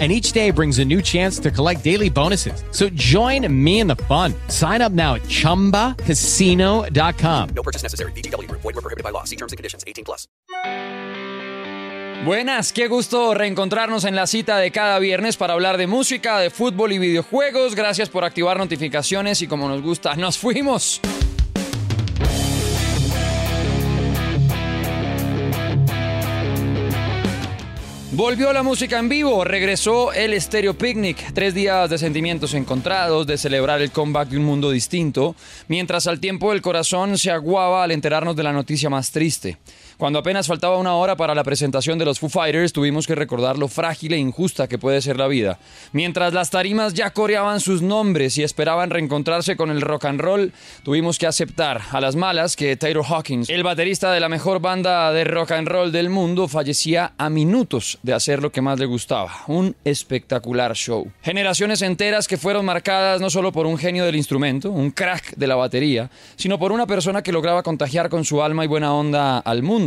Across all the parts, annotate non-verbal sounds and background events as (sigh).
and each day brings a new chance to collect daily bonuses. So join me in the fun. Sign up now at ChumbaCasino.com. No purchase necessary. BGW. Void were prohibited by law. See terms and conditions. 18 plus. Buenas, qué gusto reencontrarnos en la cita de cada viernes para hablar de música, de fútbol y videojuegos. Gracias por activar notificaciones y como nos gusta, nos fuimos. Volvió la música en vivo, regresó el Stereo Picnic, tres días de sentimientos encontrados, de celebrar el comeback de un mundo distinto, mientras al tiempo el corazón se aguaba al enterarnos de la noticia más triste. Cuando apenas faltaba una hora para la presentación de los Foo Fighters, tuvimos que recordar lo frágil e injusta que puede ser la vida. Mientras las tarimas ya coreaban sus nombres y esperaban reencontrarse con el rock and roll, tuvimos que aceptar a las malas que Taylor Hawkins, el baterista de la mejor banda de rock and roll del mundo, fallecía a minutos de hacer lo que más le gustaba, un espectacular show. Generaciones enteras que fueron marcadas no solo por un genio del instrumento, un crack de la batería, sino por una persona que lograba contagiar con su alma y buena onda al mundo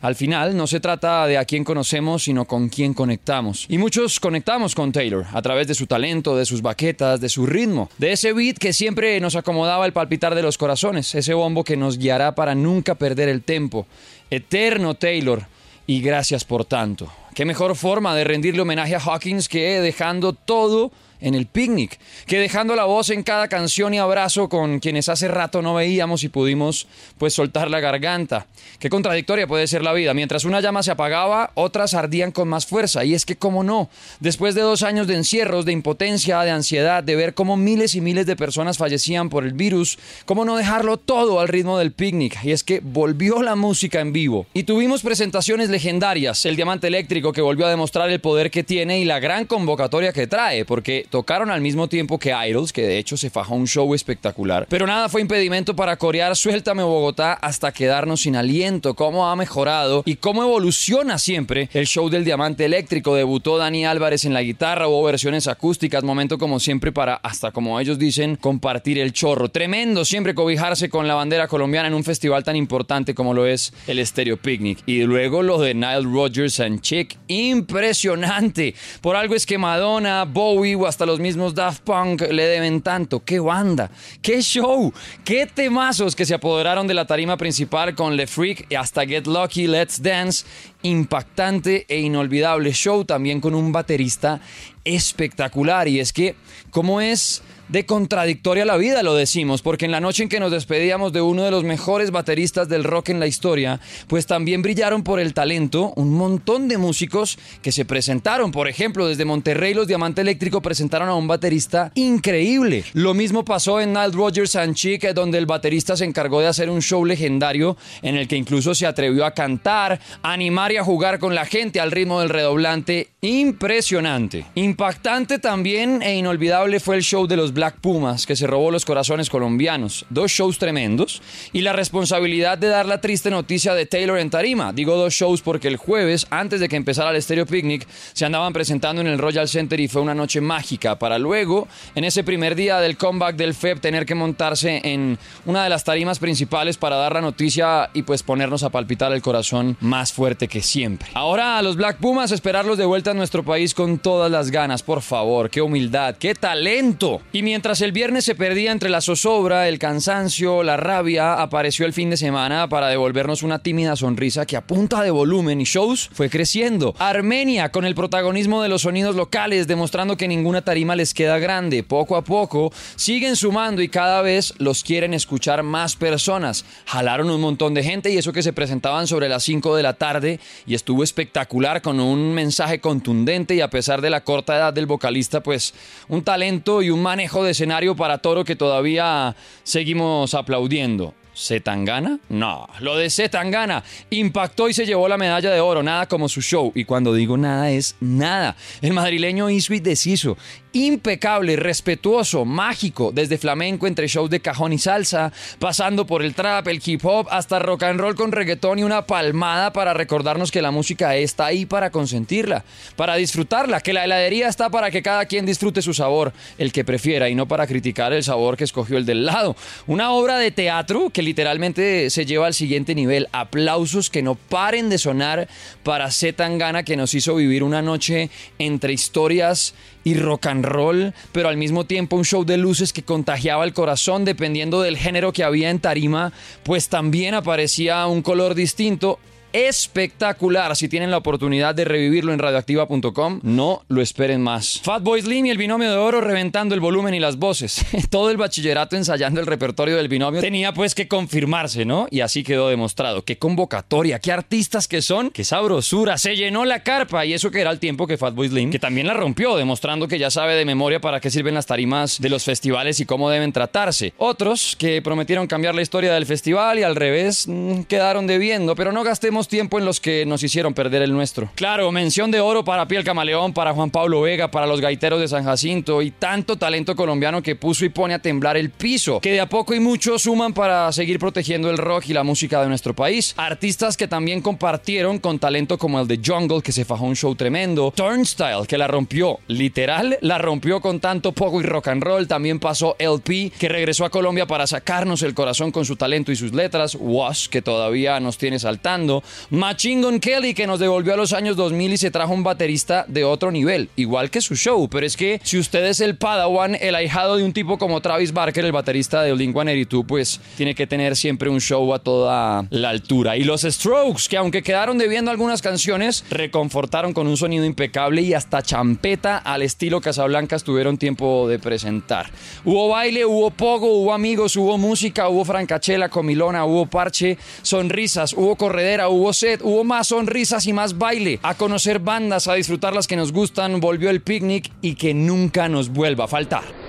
al final no se trata de a quién conocemos, sino con quién conectamos. Y muchos conectamos con Taylor a través de su talento, de sus baquetas, de su ritmo, de ese beat que siempre nos acomodaba el palpitar de los corazones, ese bombo que nos guiará para nunca perder el tempo. Eterno Taylor, y gracias por tanto. Qué mejor forma de rendirle homenaje a Hawkins que dejando todo en el picnic, que dejando la voz en cada canción y abrazo con quienes hace rato no veíamos y pudimos pues soltar la garganta. Qué contradictoria puede ser la vida. Mientras una llama se apagaba, otras ardían con más fuerza. Y es que, cómo no, después de dos años de encierros, de impotencia, de ansiedad, de ver cómo miles y miles de personas fallecían por el virus, cómo no dejarlo todo al ritmo del picnic. Y es que volvió la música en vivo. Y tuvimos presentaciones legendarias, el diamante eléctrico que volvió a demostrar el poder que tiene y la gran convocatoria que trae, porque tocaron al mismo tiempo que Idols, que de hecho se fajó un show espectacular. Pero nada fue impedimento para corear Suéltame Bogotá hasta quedarnos sin aliento, cómo ha mejorado y cómo evoluciona siempre el show del Diamante Eléctrico. Debutó Dani Álvarez en la guitarra, hubo versiones acústicas, momento como siempre para, hasta como ellos dicen, compartir el chorro. Tremendo siempre cobijarse con la bandera colombiana en un festival tan importante como lo es el Stereo Picnic. Y luego lo de Nile Rodgers and Chick, impresionante. Por algo es que Madonna, Bowie hasta los mismos Daft Punk le deben tanto. ¡Qué banda! ¡Qué show! ¡Qué temazos que se apoderaron de la tarima principal con Le Freak y hasta Get Lucky, Let's Dance! Impactante e inolvidable show también con un baterista espectacular. Y es que, ¿cómo es de contradictoria la vida, lo decimos, porque en la noche en que nos despedíamos de uno de los mejores bateristas del rock en la historia, pues también brillaron por el talento un montón de músicos que se presentaron. Por ejemplo, desde Monterrey los Diamante Eléctrico presentaron a un baterista increíble. Lo mismo pasó en Nile Rogers and Chick, donde el baterista se encargó de hacer un show legendario en el que incluso se atrevió a cantar, animar y a jugar con la gente al ritmo del redoblante. Impresionante. Impactante también e inolvidable fue el show de los Black Pumas, que se robó los corazones colombianos. Dos shows tremendos y la responsabilidad de dar la triste noticia de Taylor en Tarima. Digo dos shows porque el jueves, antes de que empezara el Stereo Picnic, se andaban presentando en el Royal Center y fue una noche mágica para luego, en ese primer día del comeback del FEB, tener que montarse en una de las tarimas principales para dar la noticia y pues ponernos a palpitar el corazón más fuerte que siempre. Ahora a los Black Pumas esperarlos de vuelta a nuestro país con todas las ganas, por favor, qué humildad, qué talento. Y mientras el viernes se perdía entre la zozobra, el cansancio, la rabia, apareció el fin de semana para devolvernos una tímida sonrisa que a punta de volumen y shows fue creciendo. Armenia con el protagonismo de los sonidos locales, demostrando que ninguna tarima les queda grande. Poco a poco siguen sumando y cada vez los quieren escuchar más personas. Jalaron un montón de gente y eso que se presentaban sobre las 5 de la tarde y estuvo espectacular con un mensaje contundente y a pesar de la corta edad del vocalista, pues un talento y un manejo de escenario para Toro que todavía seguimos aplaudiendo. ¿Zetangana? No, lo de Zetangana impactó y se llevó la medalla de oro, nada como su show. Y cuando digo nada es nada. El madrileño y deshizo. Impecable, respetuoso, mágico, desde flamenco entre shows de cajón y salsa, pasando por el trap, el hip hop, hasta rock and roll con reggaetón y una palmada para recordarnos que la música está ahí para consentirla, para disfrutarla, que la heladería está para que cada quien disfrute su sabor, el que prefiera, y no para criticar el sabor que escogió el del lado. Una obra de teatro que literalmente se lleva al siguiente nivel. Aplausos que no paren de sonar para Z Tangana que nos hizo vivir una noche entre historias y rock and roll, pero al mismo tiempo un show de luces que contagiaba el corazón. Dependiendo del género que había en tarima, pues también aparecía un color distinto espectacular. Si tienen la oportunidad de revivirlo en radioactiva.com, no lo esperen más. Fatboy Slim y el binomio de oro reventando el volumen y las voces. (laughs) Todo el bachillerato ensayando el repertorio del binomio tenía pues que confirmarse, ¿no? Y así quedó demostrado. Qué convocatoria, qué artistas que son, qué sabrosura. Se llenó la carpa y eso que era el tiempo que Fatboy Slim, que también la rompió, demostrando que ya sabe de memoria para qué sirven las tarimas de los festivales y cómo deben tratarse. Otros que prometieron cambiar la historia del festival y al revés mm, quedaron debiendo, pero no gastemos tiempo en los que nos hicieron perder el nuestro. Claro, mención de oro para Piel Camaleón, para Juan Pablo Vega, para los gaiteros de San Jacinto y tanto talento colombiano que puso y pone a temblar el piso, que de a poco y mucho suman para seguir protegiendo el rock y la música de nuestro país. Artistas que también compartieron con talento como el de Jungle, que se fajó un show tremendo. Turnstile, que la rompió, literal, la rompió con tanto poco y rock and roll. También pasó LP, que regresó a Colombia para sacarnos el corazón con su talento y sus letras. Wash, que todavía nos tiene saltando. Machine Kelly, que nos devolvió a los años 2000 y se trajo un baterista de otro nivel, igual que su show. Pero es que si usted es el Padawan, el ahijado de un tipo como Travis Barker, el baterista de Blink-182, pues tiene que tener siempre un show a toda la altura. Y los Strokes, que aunque quedaron debiendo algunas canciones, reconfortaron con un sonido impecable y hasta champeta al estilo Casablanca tuvieron tiempo de presentar. Hubo baile, hubo pogo, hubo amigos, hubo música, hubo francachela, comilona, hubo parche, sonrisas, hubo corredera, hubo set, hubo más sonrisas y más baile. A conocer bandas, a disfrutar las que nos gustan, volvió el picnic y que nunca nos vuelva a faltar.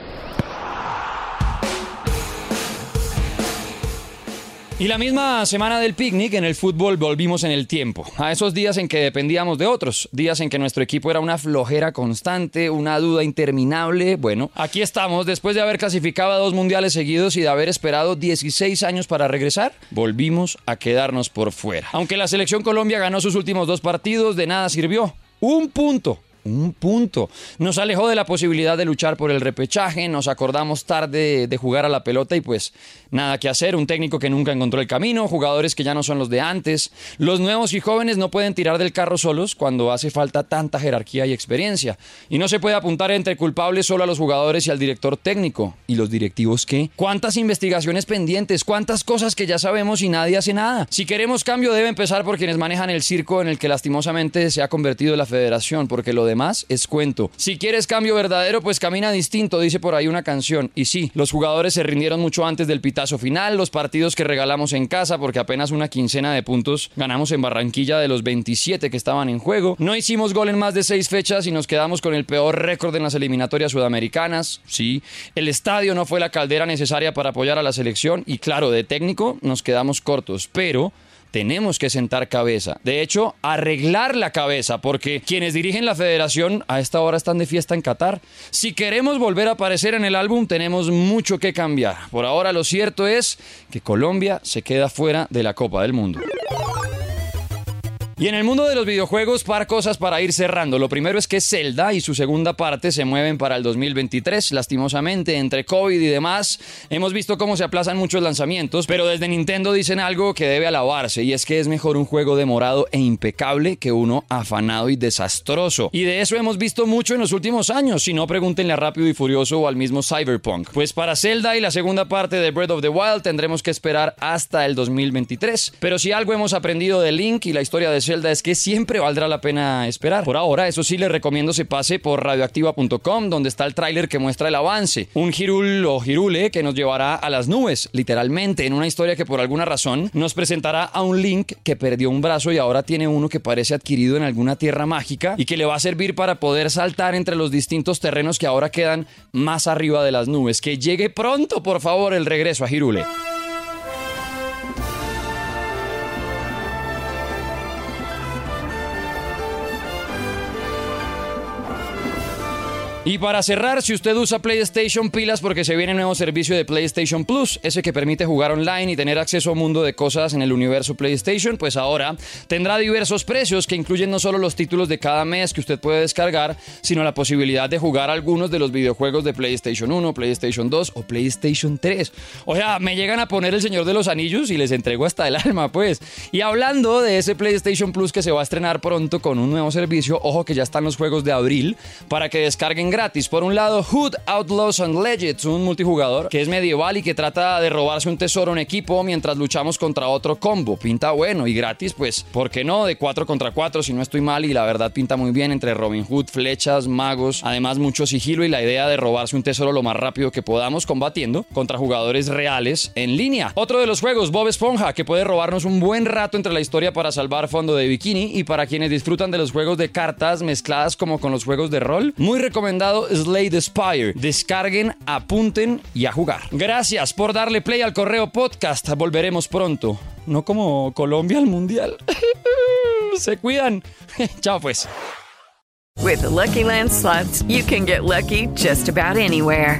Y la misma semana del picnic en el fútbol volvimos en el tiempo, a esos días en que dependíamos de otros, días en que nuestro equipo era una flojera constante, una duda interminable. Bueno, aquí estamos, después de haber clasificado a dos mundiales seguidos y de haber esperado 16 años para regresar, volvimos a quedarnos por fuera. Aunque la selección Colombia ganó sus últimos dos partidos, de nada sirvió. Un punto un punto. Nos alejó de la posibilidad de luchar por el repechaje, nos acordamos tarde de jugar a la pelota y pues nada que hacer, un técnico que nunca encontró el camino, jugadores que ya no son los de antes. Los nuevos y jóvenes no pueden tirar del carro solos cuando hace falta tanta jerarquía y experiencia. Y no se puede apuntar entre culpables solo a los jugadores y al director técnico. ¿Y los directivos qué? ¿Cuántas investigaciones pendientes? ¿Cuántas cosas que ya sabemos y nadie hace nada? Si queremos cambio debe empezar por quienes manejan el circo en el que lastimosamente se ha convertido la federación, porque lo de más es cuento. Si quieres cambio verdadero, pues camina distinto, dice por ahí una canción. Y sí, los jugadores se rindieron mucho antes del pitazo final, los partidos que regalamos en casa, porque apenas una quincena de puntos ganamos en Barranquilla de los 27 que estaban en juego. No hicimos gol en más de seis fechas y nos quedamos con el peor récord en las eliminatorias sudamericanas. Sí, el estadio no fue la caldera necesaria para apoyar a la selección y claro, de técnico nos quedamos cortos, pero tenemos que sentar cabeza. De hecho, arreglar la cabeza, porque quienes dirigen la federación a esta hora están de fiesta en Qatar. Si queremos volver a aparecer en el álbum, tenemos mucho que cambiar. Por ahora lo cierto es que Colombia se queda fuera de la Copa del Mundo. Y en el mundo de los videojuegos, par cosas para ir cerrando. Lo primero es que Zelda y su segunda parte se mueven para el 2023. Lastimosamente, entre COVID y demás, hemos visto cómo se aplazan muchos lanzamientos, pero desde Nintendo dicen algo que debe alabarse, y es que es mejor un juego demorado e impecable que uno afanado y desastroso. Y de eso hemos visto mucho en los últimos años, si no pregúntenle a Rápido y Furioso o al mismo Cyberpunk. Pues para Zelda y la segunda parte de Breath of the Wild tendremos que esperar hasta el 2023. Pero si algo hemos aprendido de Link y la historia de Zelda es que siempre valdrá la pena esperar. Por ahora, eso sí, les recomiendo se pase por radioactiva.com, donde está el tráiler que muestra el avance. Un girul o girule que nos llevará a las nubes, literalmente, en una historia que por alguna razón nos presentará a un Link que perdió un brazo y ahora tiene uno que parece adquirido en alguna tierra mágica y que le va a servir para poder saltar entre los distintos terrenos que ahora quedan más arriba de las nubes. Que llegue pronto, por favor, el regreso a Girule. Y para cerrar, si usted usa PlayStation pilas porque se viene el nuevo servicio de PlayStation Plus, ese que permite jugar online y tener acceso a un mundo de cosas en el universo PlayStation, pues ahora tendrá diversos precios que incluyen no solo los títulos de cada mes que usted puede descargar, sino la posibilidad de jugar algunos de los videojuegos de PlayStation 1, PlayStation 2 o PlayStation 3. O sea, me llegan a poner el Señor de los Anillos y les entrego hasta el alma, pues. Y hablando de ese PlayStation Plus que se va a estrenar pronto con un nuevo servicio, ojo que ya están los juegos de abril para que descarguen gratis. Por un lado, Hood Outlaws and Legends, un multijugador que es medieval y que trata de robarse un tesoro en equipo mientras luchamos contra otro combo. Pinta bueno y gratis, pues, ¿por qué no? De 4 contra 4, si no estoy mal, y la verdad pinta muy bien entre Robin Hood, flechas, magos, además mucho sigilo y la idea de robarse un tesoro lo más rápido que podamos combatiendo contra jugadores reales en línea. Otro de los juegos, Bob Esponja, que puede robarnos un buen rato entre la historia para salvar fondo de bikini y para quienes disfrutan de los juegos de cartas mezcladas como con los juegos de rol. Muy recomendado Slay the Spire. Descarguen, apunten y a jugar. Gracias por darle play al correo podcast. Volveremos pronto. No como Colombia al Mundial. (laughs) Se cuidan. (laughs) Chao pues. With the Lucky Land slots, you can get lucky just about anywhere.